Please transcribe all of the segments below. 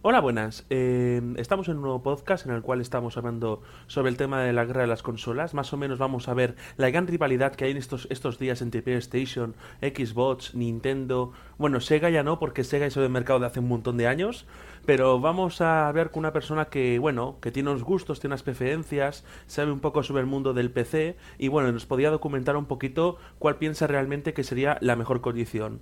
Hola, buenas. Eh, estamos en un nuevo podcast en el cual estamos hablando sobre el tema de la guerra de las consolas. Más o menos vamos a ver la gran rivalidad que hay en estos, estos días entre PlayStation, Xbox, Nintendo. Bueno, Sega ya no, porque Sega hizo de mercado de hace un montón de años. Pero vamos a ver con una persona que, bueno, que tiene unos gustos, tiene unas preferencias, sabe un poco sobre el mundo del PC y, bueno, nos podía documentar un poquito cuál piensa realmente que sería la mejor condición.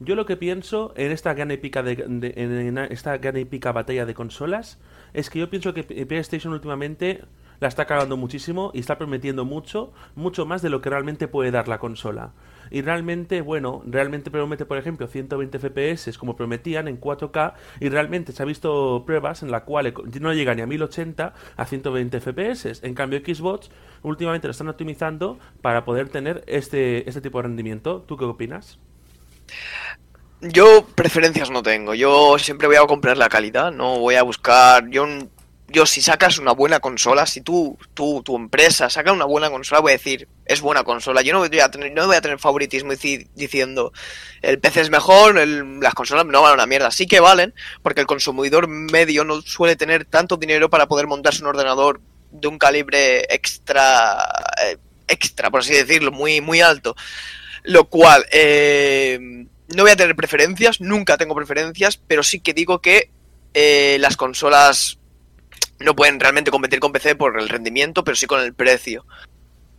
Yo lo que pienso en esta gran épica de, de- en esta gran épica batalla de consolas es que yo pienso que PlayStation últimamente la está cagando muchísimo y está prometiendo mucho, mucho más de lo que realmente puede dar la consola. Y realmente, bueno, realmente promete, por ejemplo, 120 FPS como prometían en 4K y realmente se ha visto pruebas en la cual no llega ni a 1080 a 120 FPS. En cambio, Xbox últimamente lo están optimizando para poder tener este, este tipo de rendimiento. ¿Tú qué opinas? Yo preferencias no tengo. Yo siempre voy a comprar la calidad. No voy a buscar. Yo, yo si sacas una buena consola, si tú, tú, tu empresa saca una buena consola, voy a decir es buena consola. Yo no voy a tener, favoritismo dici- diciendo el PC es mejor, las consolas no valen una mierda. Sí que valen, porque el consumidor medio no suele tener tanto dinero para poder montarse un ordenador de un calibre extra, eh, extra, por así decirlo, muy, muy alto. Lo cual, eh, no voy a tener preferencias, nunca tengo preferencias, pero sí que digo que eh, las consolas no pueden realmente competir con PC por el rendimiento, pero sí con el precio.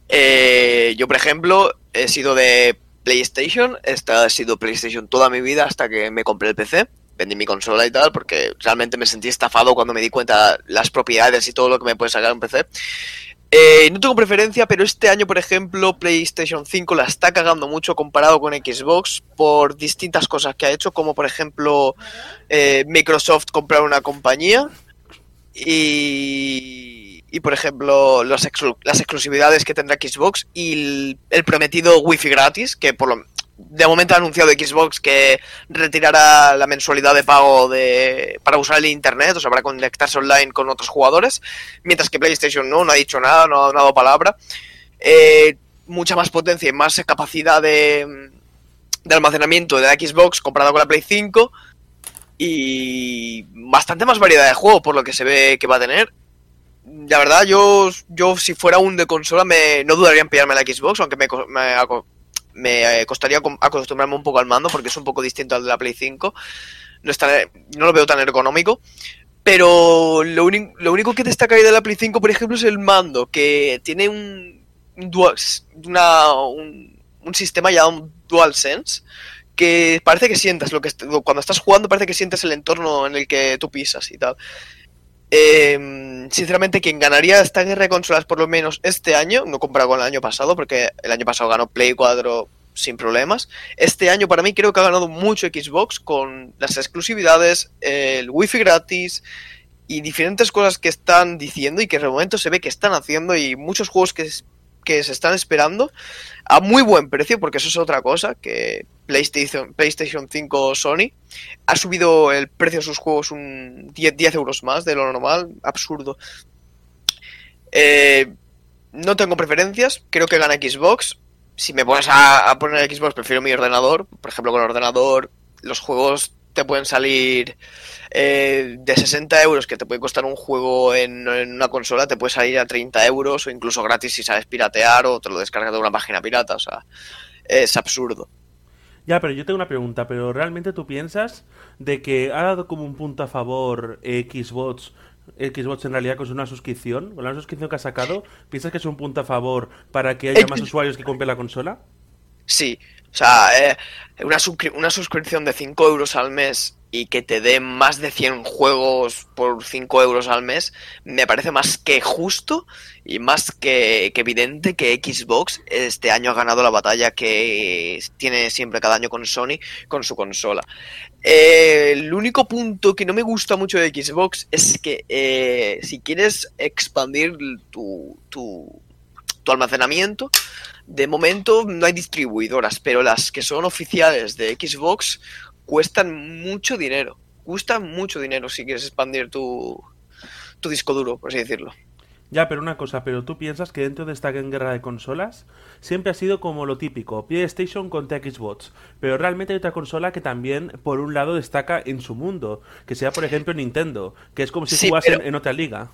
Eh, yo, por ejemplo, he sido de PlayStation, ha sido PlayStation toda mi vida hasta que me compré el PC. Vendí mi consola y tal, porque realmente me sentí estafado cuando me di cuenta las propiedades y todo lo que me puede sacar un PC. Eh, no tengo preferencia, pero este año, por ejemplo, PlayStation 5 la está cagando mucho comparado con Xbox por distintas cosas que ha hecho, como por ejemplo eh, Microsoft comprar una compañía y, y por ejemplo las exclusividades que tendrá Xbox y el, el prometido Wi-Fi gratis, que por lo de momento ha anunciado Xbox que retirará la mensualidad de pago de, para usar el internet, o sea, para conectarse online con otros jugadores, mientras que PlayStation no, no ha dicho nada, no ha dado palabra. Eh, mucha más potencia y más capacidad de, de almacenamiento de la Xbox comparado con la Play 5 y bastante más variedad de juego por lo que se ve que va a tener. La verdad, yo, yo si fuera un de consola me, no dudaría en pillarme la Xbox, aunque me, me, me eh, costaría acostumbrarme un poco al mando porque es un poco distinto al de la Play 5. No, es no lo veo tan ergonómico. Pero lo, lo único que destacaría de la Play 5, por ejemplo, es el mando, que tiene un, una- un, sistema llamado DualSense, que parece que sientas lo que cuando estás jugando parece que sientes el entorno en el que tú pisas y tal. Eh, sinceramente, quien ganaría esta guerra de consolas por lo menos este año, no comparado con el año pasado, porque el año pasado ganó Play 4 sin problemas. Este año para mí creo que ha ganado mucho Xbox con las exclusividades, el wifi gratis y diferentes cosas que están diciendo y que de momento se ve que están haciendo y muchos juegos que, que se están esperando a muy buen precio, porque eso es otra cosa, que PlayStation, PlayStation 5 Sony ha subido el precio de sus juegos un 10, 10 euros más de lo normal, absurdo. Eh, no tengo preferencias, creo que gana Xbox. Si me pones a, a poner Xbox, prefiero mi ordenador. Por ejemplo, con el ordenador, los juegos te pueden salir eh, de 60 euros, que te puede costar un juego en, en una consola, te puede salir a 30 euros o incluso gratis si sabes piratear o te lo descargas de una página pirata. O sea, es absurdo. Ya, pero yo tengo una pregunta, pero ¿realmente tú piensas de que ha dado como un punto a favor Xbox, Xbox en realidad con una suscripción, con la suscripción que ha sacado, piensas que es un punto a favor para que haya más usuarios que compren la consola? Sí, o sea, eh, una, una suscripción de 5 euros al mes y que te dé más de 100 juegos por 5 euros al mes, me parece más que justo y más que, que evidente que Xbox este año ha ganado la batalla que tiene siempre cada año con Sony con su consola. Eh, el único punto que no me gusta mucho de Xbox es que eh, si quieres expandir tu, tu, tu almacenamiento, de momento no hay distribuidoras, pero las que son oficiales de Xbox cuestan mucho dinero. Cuestan mucho dinero si quieres expandir tu, tu disco duro, por así decirlo. Ya, pero una cosa, pero tú piensas que dentro de esta guerra de consolas siempre ha sido como lo típico, PlayStation contra Xbox, pero realmente hay otra consola que también por un lado destaca en su mundo, que sea por ejemplo Nintendo, que es como si Sí, jugasen pero- en otra liga.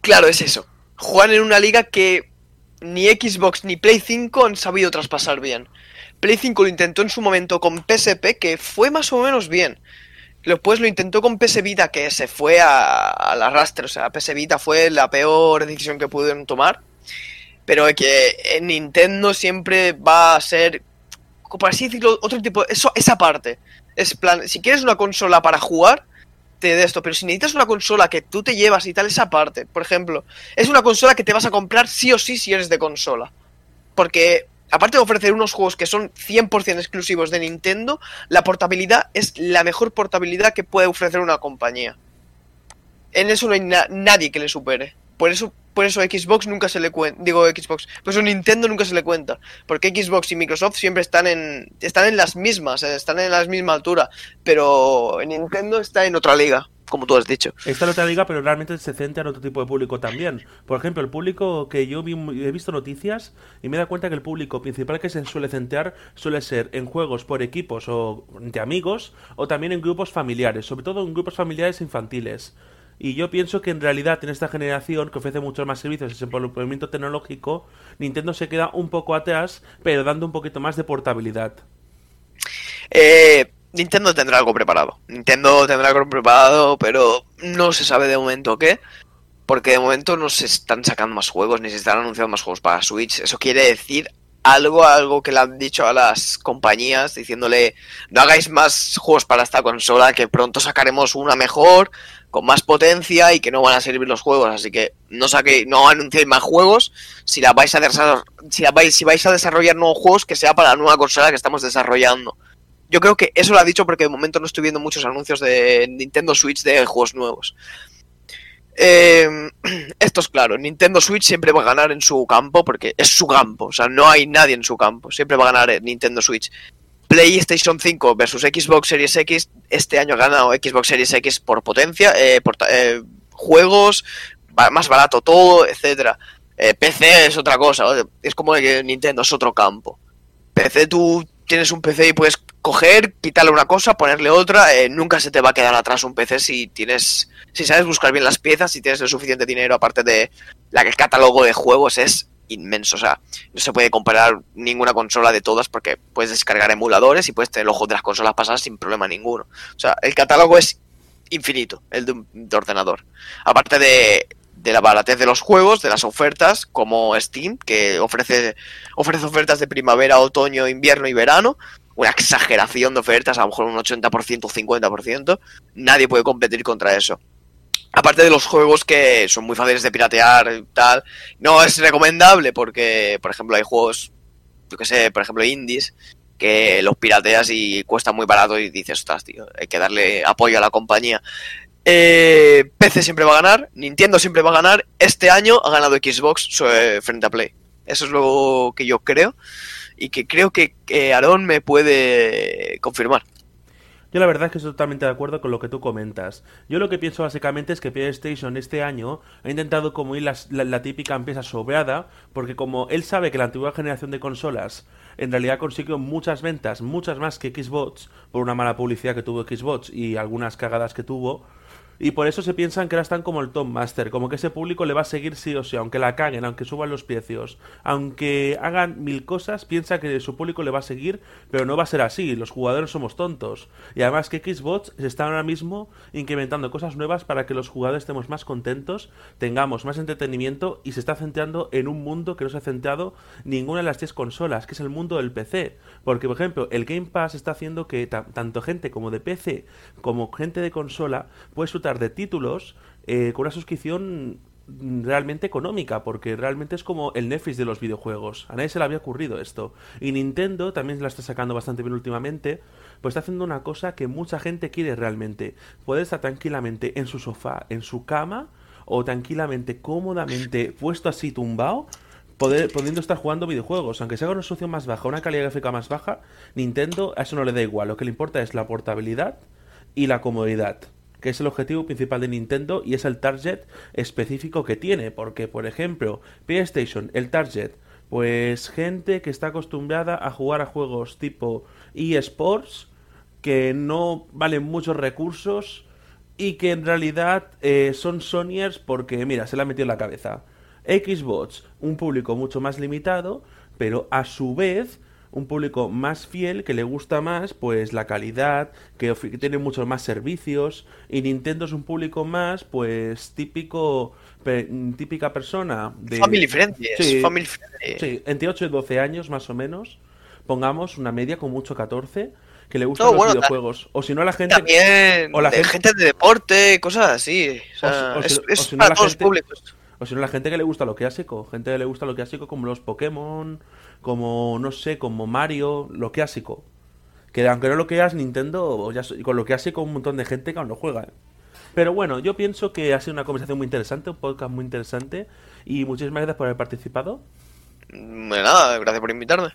Claro, es eso. Juegan en una liga que ni Xbox ni Play 5 han sabido traspasar bien. Play 5 lo intentó en su momento con PSP, que fue más o menos bien. Después lo intentó con PS Vita, que se fue al arrastre. O sea, PS Vita fue la peor decisión que pudieron tomar. Pero que en Nintendo siempre va a ser, por así decirlo, otro tipo. Eso, esa parte. Es plan, si quieres una consola para jugar, de esto. Pero si necesitas una consola que tú te llevas y tal, esa parte. Por ejemplo, es una consola que te vas a comprar sí o sí si eres de consola. Porque aparte de ofrecer unos juegos que son 100% exclusivos de Nintendo, la portabilidad es la mejor portabilidad que puede ofrecer una compañía. En eso no hay na- nadie que le supere. Por eso, por eso Xbox nunca se le cuenta. Digo Xbox. Por eso Nintendo nunca se le cuenta. Porque Xbox y Microsoft siempre están en. están en las mismas, eh, están en la misma altura. Pero Nintendo está en otra liga, como tú has dicho. Esta otra liga, pero realmente se centra en otro tipo de público también. Por ejemplo, el público que yo vi- he visto noticias y me he dado cuenta que el público principal que se suele centrar suele ser en juegos por equipos o de amigos o también en grupos familiares, sobre todo en grupos familiares infantiles. Y yo pienso que en realidad en esta generación que ofrece muchos más servicios y desenvolvimiento tecnológico, Nintendo se queda un poco atrás, pero dando un poquito más de portabilidad. Eh, Nintendo tendrá algo preparado. Nintendo tendrá algo preparado, pero no se sabe de momento qué. Porque de momento no se están sacando más juegos, ni se están anunciando más juegos para Switch. Eso quiere decir algo, algo que le han dicho a las compañías, diciéndole, no hagáis más juegos para esta consola, que pronto sacaremos una mejor, con más potencia y que no van a servir los juegos. Así que no no anunciéis más juegos. Si la vais a si, la vais, si vais a desarrollar nuevos juegos, que sea para la nueva consola que estamos desarrollando. Yo creo que eso lo ha dicho porque de momento no estoy viendo muchos anuncios de Nintendo Switch de juegos nuevos. Eh, esto es claro, Nintendo Switch siempre va a ganar en su campo porque es su campo, o sea, no hay nadie en su campo, siempre va a ganar en Nintendo Switch. PlayStation 5 versus Xbox Series X, este año ha ganado Xbox Series X por potencia, eh, por eh, juegos, más barato todo, etcétera. Eh, PC es otra cosa, es como que Nintendo es otro campo. PC tú tienes un PC y puedes coger, quitarle una cosa, ponerle otra, eh, nunca se te va a quedar atrás un PC si tienes, si sabes buscar bien las piezas, si tienes el suficiente dinero, aparte de la que el catálogo de juegos es inmenso, o sea, no se puede comparar ninguna consola de todas porque puedes descargar emuladores y puedes tener los juegos de las consolas pasadas sin problema ninguno. O sea, el catálogo es infinito, el de un de ordenador. Aparte de, de la baratez de los juegos, de las ofertas, como Steam, que ofrece, ofrece ofertas de primavera, otoño, invierno y verano. Una exageración de ofertas, a lo mejor un 80% o 50%. Nadie puede competir contra eso. Aparte de los juegos que son muy fáciles de piratear y tal, no es recomendable porque, por ejemplo, hay juegos, yo que sé, por ejemplo, indies, que los pirateas y cuesta muy barato y dices, ostras, tío, hay que darle apoyo a la compañía. Eh, PC siempre va a ganar, Nintendo siempre va a ganar. Este año ha ganado Xbox so- frente a Play. Eso es lo que yo creo y que creo que, que Aaron me puede confirmar. Yo la verdad es que estoy totalmente de acuerdo con lo que tú comentas. Yo lo que pienso básicamente es que PlayStation este año ha intentado como ir la, la típica empresa sobrada, porque como él sabe que la antigua generación de consolas en realidad consiguió muchas ventas, muchas más que Xbox, por una mala publicidad que tuvo Xbox y algunas cagadas que tuvo, y por eso se piensan que ahora están como el Top Master, como que ese público le va a seguir sí o sí, aunque la caguen, aunque suban los precios, aunque hagan mil cosas, piensa que su público le va a seguir, pero no va a ser así, los jugadores somos tontos. Y además que Xbox se está ahora mismo incrementando cosas nuevas para que los jugadores estemos más contentos, tengamos más entretenimiento y se está centrando en un mundo que no se ha centrado ninguna de las 10 consolas, que es el mundo del PC. Porque, por ejemplo, el Game Pass está haciendo que ta- tanto gente como de PC como gente de consola puede disfrutar de títulos eh, con una suscripción realmente económica, porque realmente es como el Netflix de los videojuegos. A nadie se le había ocurrido esto. Y Nintendo también la está sacando bastante bien últimamente, pues está haciendo una cosa que mucha gente quiere realmente. Poder estar tranquilamente en su sofá, en su cama, o tranquilamente, cómodamente, puesto así tumbado, poder, pudiendo estar jugando videojuegos. Aunque se haga una resolución más baja, una calidad gráfica más baja, Nintendo a eso no le da igual. Lo que le importa es la portabilidad y la comodidad. Que es el objetivo principal de Nintendo y es el target específico que tiene, porque por ejemplo, PlayStation, el target, pues gente que está acostumbrada a jugar a juegos tipo eSports, que no valen muchos recursos y que en realidad eh, son Sonyers porque, mira, se la ha metido en la cabeza. Xbox, un público mucho más limitado, pero a su vez un público más fiel que le gusta más pues la calidad que, tiene muchos más servicios y Nintendo es un público más pues típico típica persona de family friendly, sí, family friendly. sí, entre 8 y 12 años más o menos pongamos una media con mucho 14 que le gustan No, los bueno, videojuegos o si no la gente También o la de gente- gente de deporte, cosas así. O sea, O si- o si- es, o es si no para todos los públicos. O si no, la gente que le gusta lo clásico. Gente que le gusta lo clásico como los Pokémon, como, no sé, como Mario, lo clásico. Que aunque no lo quieras, Nintendo, ya, con lo clásico, un montón de gente que aún lo juega. ¿eh? Pero bueno, yo pienso que ha sido una conversación muy interesante, un podcast muy interesante. Y muchísimas gracias por haber participado. De nada, gracias por invitarme.